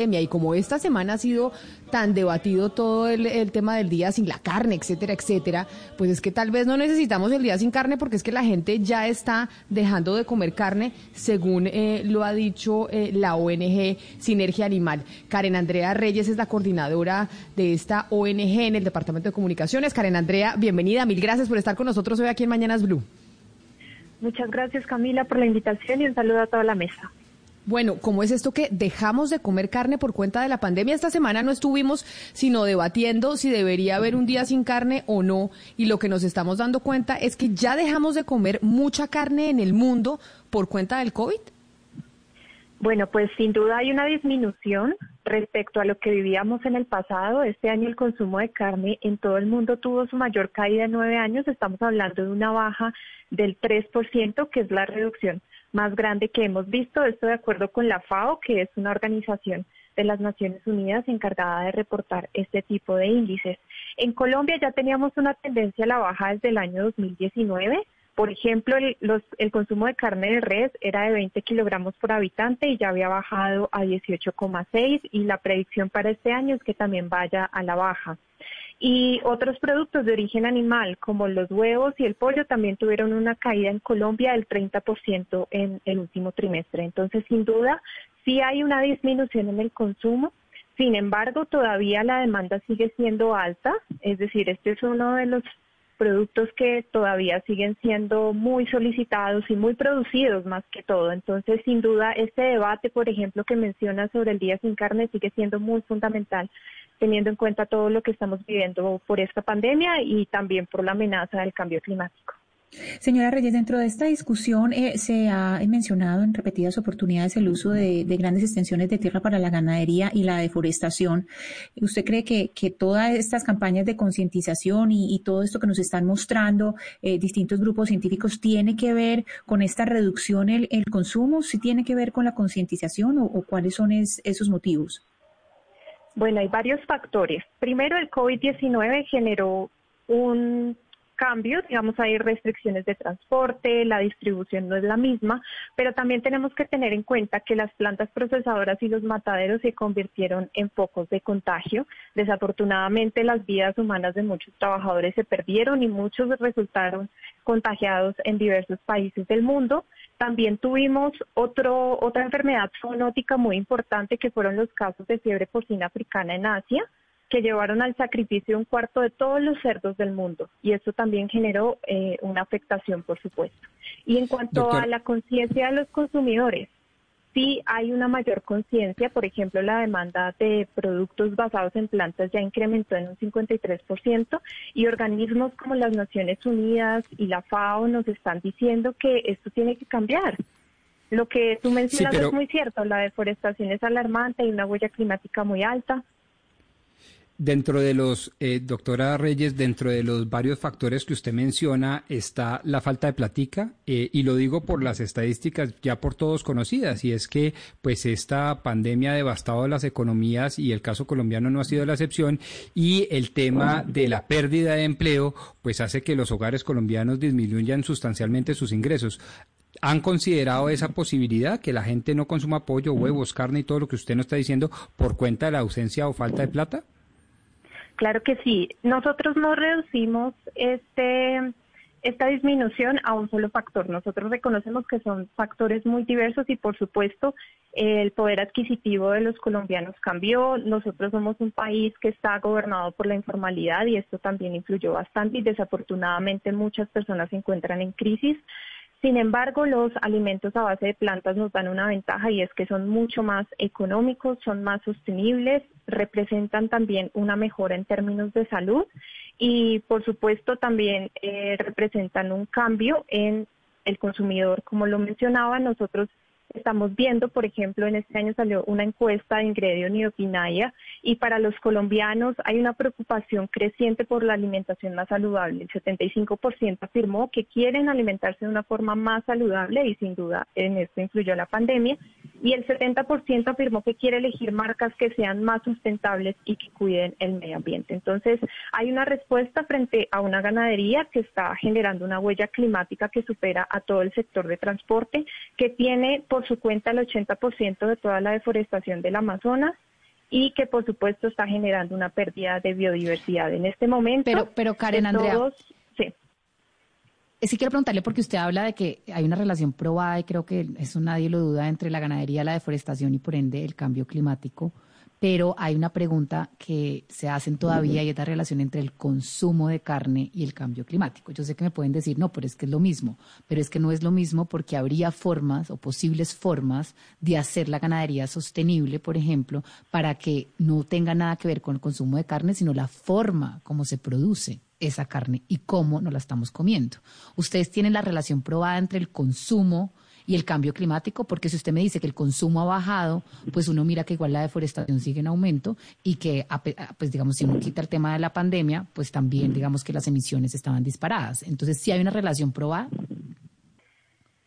Y como esta semana ha sido tan debatido todo el, tema del día sin la carne, etcétera, etcétera, pues es que tal vez no necesitamos el día sin carne porque es que la gente ya está dejando de comer carne, según eh, lo ha dicho eh, la ONG Sinergia Animal. Karen Andrea Reyes es la coordinadora de esta ONG en el Departamento de Comunicaciones. Karen Andrea, bienvenida, mil gracias por estar con nosotros hoy aquí en Mañanas Blue. Muchas gracias Camila por la invitación y un saludo a toda la mesa. Bueno, ¿cómo es esto que dejamos de comer carne por cuenta de la pandemia? Esta semana no estuvimos sino debatiendo si debería haber un día sin carne o no. Y lo que nos estamos dando cuenta es que ya dejamos de comer mucha carne en el mundo por cuenta del COVID. Bueno, pues sin duda hay una disminución respecto a lo que vivíamos en el pasado. Este año el consumo de carne en todo el mundo tuvo su mayor caída en nueve años. Estamos hablando de una baja del 3%, que es la reducción más grande que hemos visto. Esto de acuerdo con la FAO, que es una organización de las Naciones Unidas encargada de reportar este tipo de índices. En Colombia ya teníamos una tendencia a la baja desde el año 2019. Por ejemplo, el, consumo de carne de res era de 20 kilogramos por habitante y ya había bajado a 18,6 y la predicción para este año es que también vaya a la baja. Y otros productos de origen animal, como los huevos y el pollo, también tuvieron una caída en Colombia del 30% en el último trimestre. Entonces, sin duda, sí hay una disminución en el consumo. Sin embargo, todavía la demanda sigue siendo alta. Es decir, este es uno de los productos que todavía siguen siendo muy solicitados y muy producidos más que todo. Entonces, sin duda, este debate, por ejemplo, que menciona sobre el día sin carne sigue siendo muy fundamental teniendo en cuenta todo lo que estamos viviendo por esta pandemia y también por la amenaza del cambio climático. Señora Reyes, dentro de esta discusión eh, se ha mencionado en repetidas oportunidades el uso de, de, grandes extensiones de tierra para la ganadería y la deforestación. ¿Usted cree que, todas estas campañas de concientización y, todo esto que nos están mostrando eh, distintos grupos científicos tiene que ver con esta reducción el, el consumo? ¿Sí tiene que ver con la concientización o, cuáles son es, esos motivos? Bueno, hay varios factores. Primero, el COVID-19 generó un cambio, digamos, hay restricciones de transporte, la distribución no es la misma, pero también tenemos que tener en cuenta que las plantas procesadoras y los mataderos se convirtieron en focos de contagio. Desafortunadamente, las vidas humanas de muchos trabajadores se perdieron y muchos resultaron contagiados en diversos países del mundo. También tuvimos otro, otra enfermedad zoonótica muy importante que fueron los casos de fiebre porcina africana en Asia que llevaron al sacrificio de un cuarto de todos los cerdos del mundo y eso también generó eh, una afectación, por supuesto. Y en cuanto Doctor. a la conciencia de los consumidores, sí hay una mayor conciencia, por ejemplo, la demanda de productos basados en plantas ya incrementó en un 53% y organismos como las Naciones Unidas y la FAO nos están diciendo que esto tiene que cambiar. Lo que tú mencionas sí, pero... es muy cierto, la deforestación es alarmante, hay una huella climática muy alta. Dentro de los, eh, doctora Reyes, dentro de los varios factores que usted menciona está la falta de platica, eh, y lo digo por las estadísticas ya por todos conocidas, y es que pues esta pandemia ha devastado las economías y el caso colombiano no ha sido la excepción, y el tema de la pérdida de empleo pues hace que los hogares colombianos disminuyan sustancialmente sus ingresos. ¿Han considerado esa posibilidad, que la gente no consuma pollo, huevos, carne y todo lo que usted nos está diciendo por cuenta de la ausencia o falta de plata? Claro que sí. Nosotros no reducimos este esta disminución a un solo factor. Nosotros reconocemos que son factores muy diversos y, por supuesto, el poder adquisitivo de los colombianos cambió. Nosotros somos un país que está gobernado por la informalidad y esto también influyó bastante y desafortunadamente muchas personas se encuentran en crisis. Sin embargo, los alimentos a base de plantas nos dan una ventaja y es que son mucho más económicos, son más sostenibles, representan también una mejora en términos de salud y, por supuesto, también eh, representan un cambio en el consumidor. Como lo mencionaba, nosotros Estamos viendo, por ejemplo, en este año salió una encuesta de Ingredio Niopinaya y para los colombianos hay una preocupación creciente por la alimentación más saludable. El 75% afirmó que quieren alimentarse de una forma más saludable y sin duda en esto influyó la pandemia. Y el 70% afirmó que quiere elegir marcas que sean más sustentables y que cuiden el medio ambiente. Entonces, hay una respuesta frente a una ganadería que está generando una huella climática que supera a todo el sector de transporte, que tiene por su cuenta el 80% de toda la deforestación del Amazonas y que por supuesto está generando una pérdida de biodiversidad en este momento. Pero, pero Karen Andrea, sí. sí quiero preguntarle porque usted habla de que hay una relación probada y creo que eso nadie lo duda entre la ganadería, la deforestación y por ende el cambio climático pero hay una pregunta que se hacen todavía y es la relación entre el consumo de carne y el cambio climático. Yo sé que me pueden decir, no, pero es que es lo mismo, pero es que no es lo mismo porque habría formas o posibles formas de hacer la ganadería sostenible, por ejemplo, para que no tenga nada que ver con el consumo de carne, sino la forma como se produce esa carne y cómo nos la estamos comiendo. Ustedes tienen la relación probada entre el consumo y el cambio climático, porque si usted me dice que el consumo ha bajado, pues uno mira que igual la deforestación sigue en aumento y que, pues digamos, si uno quita el tema de la pandemia, pues también digamos que las emisiones estaban disparadas. Entonces, ¿sí hay una relación probada?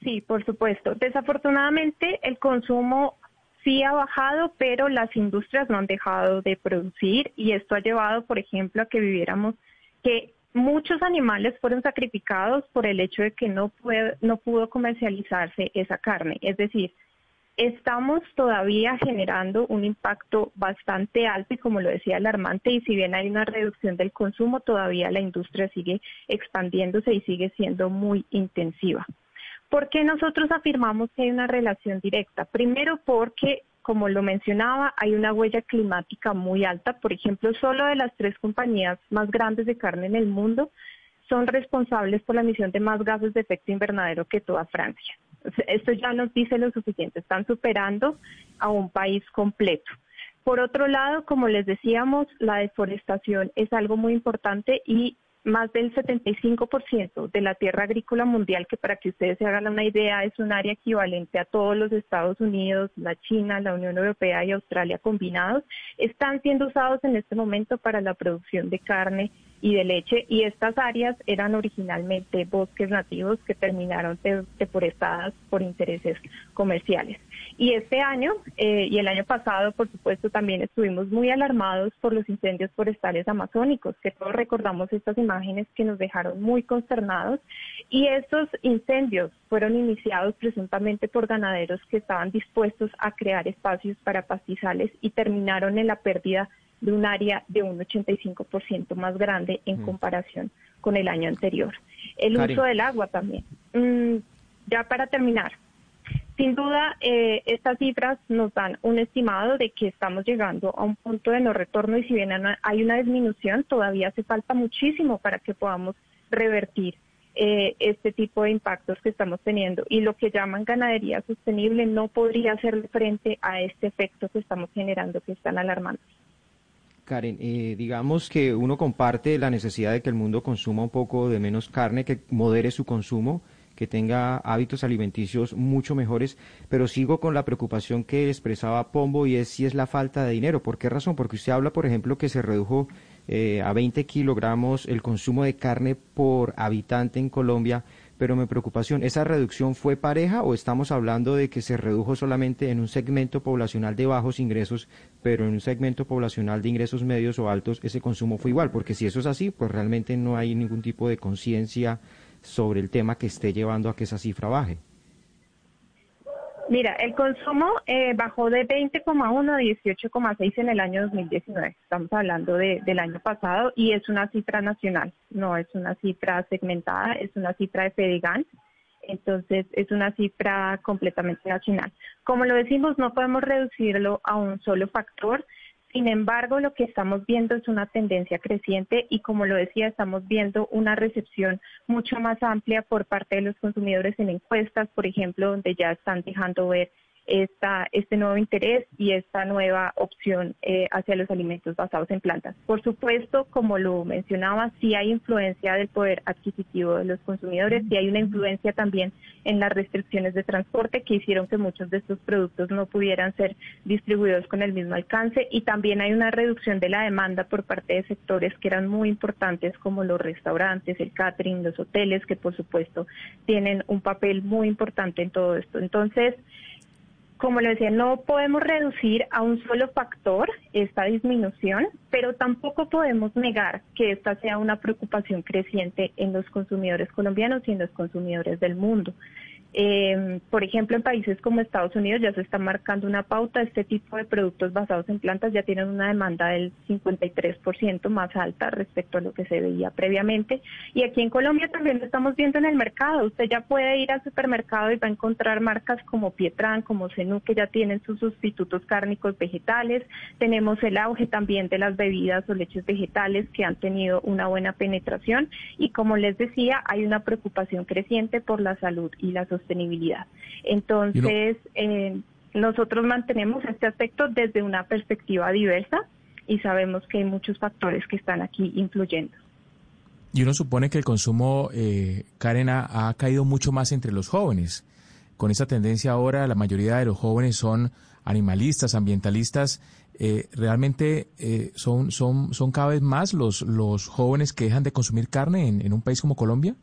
Sí, por supuesto. Desafortunadamente, el consumo sí ha bajado, pero las industrias no han dejado de producir y esto ha llevado, por ejemplo, a que viviéramos que muchos animales fueron sacrificados por el hecho de que no, no pudo comercializarse esa carne. Es decir, estamos todavía generando un impacto bastante alto y como lo decía alarmante y si bien hay una reducción del consumo, todavía la industria sigue expandiéndose y sigue siendo muy intensiva. ¿Por qué nosotros afirmamos que hay una relación directa? Primero porque como lo mencionaba, hay una huella climática muy alta. Por ejemplo, solo de las tres compañías más grandes de carne en el mundo son responsables por la emisión de más gases de efecto invernadero que toda Francia. Esto ya nos dice lo suficiente, están superando a un país completo. Por otro lado, como les decíamos, la deforestación es algo muy importante y más del 75% de la tierra agrícola mundial, que para que ustedes se hagan una idea es un área equivalente a todos los Estados Unidos, la China, la Unión Europea y Australia combinados, están siendo usados en este momento para la producción de carne y de leche y estas áreas eran originalmente bosques nativos que terminaron deforestadas por intereses comerciales. Y este año eh, y el año pasado, por supuesto, también estuvimos muy alarmados por los incendios forestales amazónicos, que todos recordamos estas imágenes que nos dejaron muy consternados. Y estos incendios fueron iniciados presuntamente por ganaderos que estaban dispuestos a crear espacios para pastizales y terminaron en la pérdida de un área de un 85% más grande en mm. comparación con el año anterior. El uso del agua también. Mm, ya para terminar, sin duda, eh, estas cifras nos dan un estimado de que estamos llegando a un punto de no retorno y si bien hay una disminución, todavía hace falta muchísimo para que podamos revertir eh, este tipo de impactos que estamos teniendo. Y lo que llaman ganadería sostenible no podría hacer frente a este efecto que estamos generando que están alarmantes. Karen, eh, digamos que uno comparte la necesidad de que el mundo consuma un poco de menos carne, que modere su consumo, que tenga hábitos alimenticios mucho mejores, pero sigo con la preocupación que expresaba Pombo y es si es la falta de dinero. ¿Por qué razón? Porque usted habla, por ejemplo, que se redujo eh, a 20 kilogramos el consumo de carne por habitante en Colombia, pero mi preocupación, ¿esa reducción fue pareja o estamos hablando de que se redujo solamente en un segmento poblacional de bajos ingresos, pero en un segmento poblacional de ingresos medios o altos ese consumo fue igual? Porque si eso es así, pues realmente no hay ningún tipo de conciencia sobre el tema que esté llevando a que esa cifra baje. Mira, el consumo eh, bajó de 20,1 a 18,6 en el año 2019. Estamos hablando del año pasado y es una cifra nacional, no es una cifra segmentada, es una cifra de Fedigan. Entonces, es una cifra completamente nacional. Como lo decimos, no podemos reducirlo a un solo factor, sin embargo, lo que estamos viendo es una tendencia creciente y como lo decía, estamos viendo una recepción mucho más amplia por parte de los consumidores en encuestas, por ejemplo, donde ya están dejando ver esta, este nuevo interés y esta nueva opción eh, hacia los alimentos basados en plantas. Por supuesto, como lo mencionaba, sí hay influencia del poder adquisitivo de los consumidores, sí hay una influencia también en las restricciones de transporte que hicieron que muchos de estos productos no pudieran ser distribuidos con el mismo alcance y también hay una reducción de la demanda por parte de sectores que eran muy importantes como los restaurantes, el catering, los hoteles, que por supuesto tienen un papel muy importante en todo esto. Entonces, como le decía, no podemos reducir a un solo factor esta disminución, pero tampoco podemos negar que esta sea una preocupación creciente en los consumidores colombianos y en los consumidores del mundo. Eh, por ejemplo, en países como Estados Unidos ya se está marcando una pauta. Este tipo de productos basados en plantas ya tienen una demanda del 53% más alta respecto a lo que se veía previamente. Y aquí en Colombia también lo estamos viendo en el mercado. Usted ya puede ir al supermercado y va a encontrar marcas como Pietran, como Zenú, que ya tienen sus sustitutos cárnicos vegetales. Tenemos el auge también de las bebidas o leches vegetales que han tenido una buena penetración. Y como les decía, hay una preocupación creciente por la salud y la sociedad sostenibilidad. Entonces, eh, nosotros mantenemos este aspecto desde una perspectiva diversa y sabemos que hay muchos factores que están aquí influyendo. Y uno supone que el consumo, eh, Karen, ha, caído mucho más entre los jóvenes. Con esa tendencia ahora, la mayoría de los jóvenes son animalistas, ambientalistas. Eh, realmente eh, son, son, son cada vez más los, los jóvenes que dejan de consumir carne en un país como Colombia.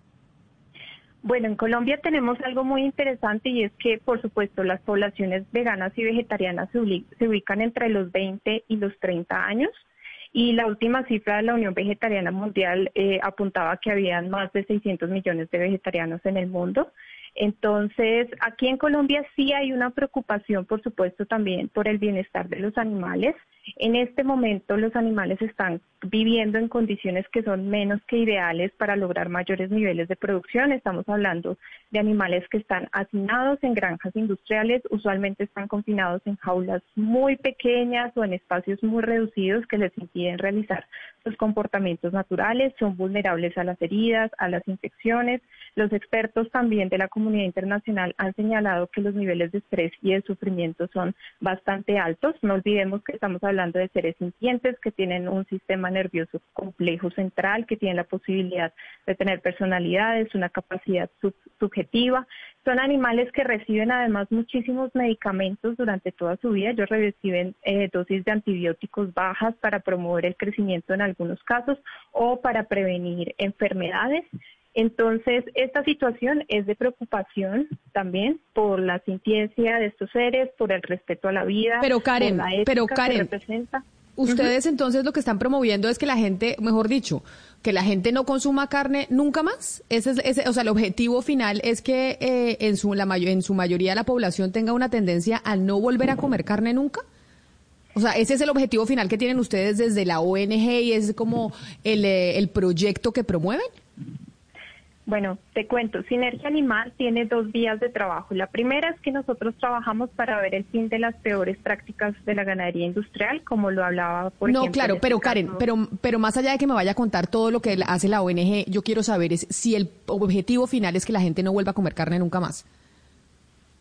Bueno, en Colombia tenemos algo muy interesante y es que, por supuesto, las poblaciones veganas y vegetarianas se, ubican entre los 20 y los 30 años. Y la última cifra de la Unión Vegetariana Mundial eh, apuntaba que habían más de 600 millones de vegetarianos en el mundo. Entonces, aquí en Colombia sí hay una preocupación, por supuesto, también por el bienestar de los animales. En este momento los animales están viviendo en condiciones que son menos que ideales para lograr mayores niveles de producción. Estamos hablando de animales que están hacinados en granjas industriales, usualmente están confinados en jaulas muy pequeñas o en espacios muy reducidos que les impiden realizar sus comportamientos naturales, son vulnerables a las heridas, a las infecciones. Los expertos también de la comunidad internacional han señalado que los niveles de estrés y de sufrimiento son bastante altos. No olvidemos que estamos hablando hablando de seres sintientes que tienen un sistema nervioso complejo central, que tienen la posibilidad de tener personalidades, una capacidad subjetiva. Son animales que reciben además muchísimos medicamentos durante toda su vida. Ellos reciben eh, dosis de antibióticos bajas para promover el crecimiento en algunos casos o para prevenir enfermedades. Entonces, esta situación es de preocupación también por la sintiencia de estos seres, por el respeto a la vida. Pero Karen, pero Karen, ustedes entonces lo que están promoviendo es que la gente, mejor dicho, que la gente no consuma carne nunca más. Ese es, o sea, el objetivo final es que eh, en su la en su mayoría la población tenga una tendencia a no volver a comer carne nunca. O sea, ese es el objetivo final que tienen ustedes desde la ONG y es como el, eh, el proyecto que promueven. Bueno, te cuento, Sinergia Animal tiene dos vías de trabajo. La primera es que nosotros trabajamos para ver el fin de las peores prácticas de la ganadería industrial, como lo hablaba por No, claro, este pero Karen, pero, pero más allá de que me vaya a contar todo lo que hace la ONG, yo quiero saber es si el objetivo final es que la gente no vuelva a comer carne nunca más.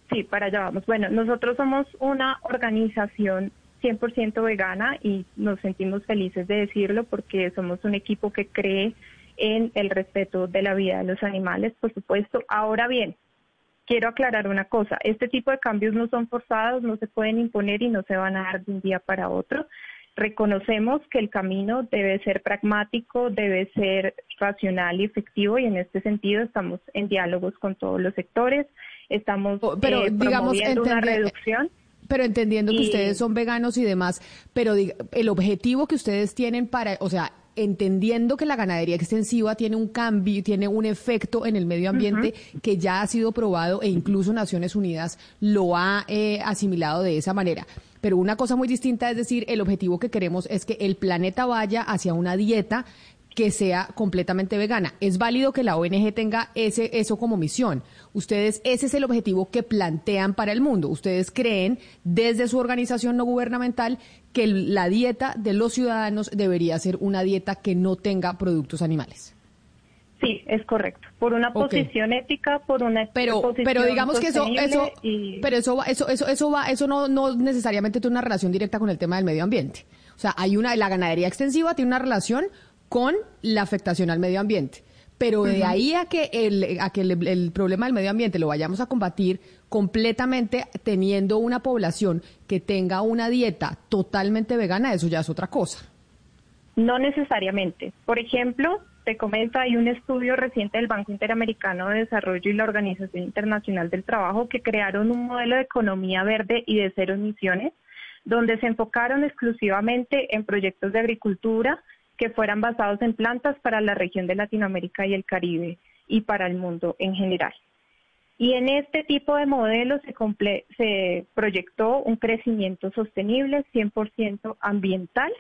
Sí, para allá vamos. Bueno, nosotros somos una organización 100% vegana y nos sentimos felices de decirlo porque somos un equipo que cree en el respeto de la vida de los animales, por supuesto. Ahora bien, quiero aclarar una cosa, este tipo de cambios no son forzados, no se pueden imponer y no se van a dar de un día para otro. Reconocemos que el camino debe ser pragmático, debe ser racional y efectivo y en este sentido estamos en diálogos con todos los sectores, estamos oh, pero, eh, digamos, una reducción pero entendiendo que ustedes son veganos y demás, pero el objetivo que ustedes tienen para, o sea, entendiendo que la ganadería extensiva tiene un cambio, tiene un efecto en el medio ambiente que ya ha sido probado e incluso Naciones Unidas lo ha eh, asimilado de esa manera. Pero una cosa muy distinta es decir, el objetivo que queremos es que el planeta vaya hacia una dieta que sea completamente vegana. Es válido que la ONG tenga ese, eso como misión. Ustedes, ese es el objetivo que plantean para el mundo. Ustedes creen desde su organización no gubernamental que la dieta de los ciudadanos debería ser una dieta que no tenga productos animales. Sí, es correcto. Por una posición ética, por una pero, posición pero digamos que eso, eso, pero eso, eso, eso, eso va, eso no, no necesariamente tiene una relación directa con el tema del medio ambiente. O sea, hay una, la ganadería extensiva tiene una relación con la afectación al medio ambiente. Pero de ahí a que, el, a que el, problema del medio ambiente lo vayamos a combatir completamente teniendo una población que tenga una dieta totalmente vegana, eso ya es otra cosa. No necesariamente. Por ejemplo, te comento, hay un estudio reciente del Banco Interamericano de Desarrollo y la Organización Internacional del Trabajo que crearon un modelo de economía verde y de cero emisiones, donde se enfocaron exclusivamente en proyectos de agricultura que fueran basados en plantas para la región de Latinoamérica y el Caribe y para el mundo en general. Y en este tipo de modelos se, proyectó un crecimiento sostenible 100% ambiental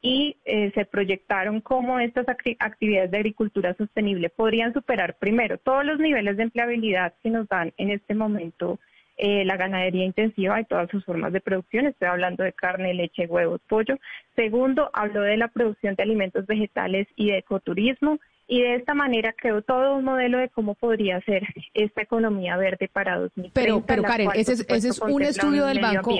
y eh, se proyectaron cómo estas actividades de agricultura sostenible podrían superar primero todos los niveles de empleabilidad que nos dan en este momento eh, la ganadería intensiva y todas sus formas de producción. Estoy hablando de carne, leche, huevos, pollo. Segundo, habló de la producción de alimentos vegetales y de ecoturismo. Y de esta manera creó todo un modelo de cómo podría ser esta economía verde para 2030. Pero, pero Karen, ese es, un estudio del banco.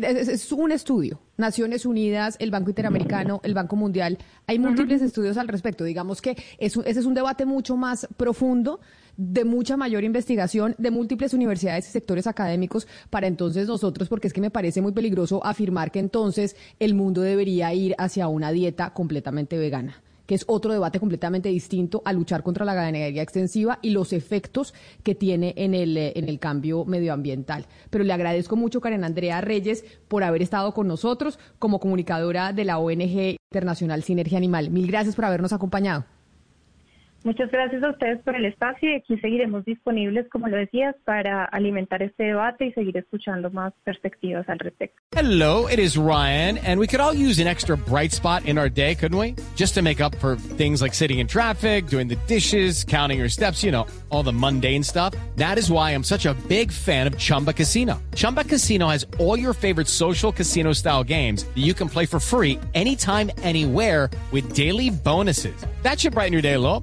Es, un estudio. Naciones Unidas, el Banco Interamericano, el Banco Mundial. Hay múltiples estudios al respecto. Digamos que ese es un debate mucho más profundo de mucha mayor investigación de múltiples universidades y sectores académicos para entonces nosotros, porque es que me parece muy peligroso afirmar que entonces el mundo debería ir hacia una dieta completamente vegana es otro debate completamente distinto a luchar contra la ganadería extensiva y los efectos que tiene en el, eh, en el cambio medioambiental. Pero le agradezco mucho, Karen Andrea Reyes, por haber estado con nosotros como comunicadora de la ONG Internacional Sinergia Animal. Mil gracias por habernos acompañado. Muchas gracias a ustedes por el espacio y aquí seguiremos disponibles, como lo decías, para alimentar este debate y seguir escuchando más perspectivas al respecto. Hello, it is Ryan, and we could all use an extra bright spot in our day, couldn't we? Just to make up for things like sitting in traffic, doing the dishes, counting your steps, you know, all the mundane stuff. That is why I'm such a big fan of Chumba Casino. Chumba Casino has all your favorite social casino style games that you can play for free anytime, anywhere with daily bonuses. That should brighten your day a.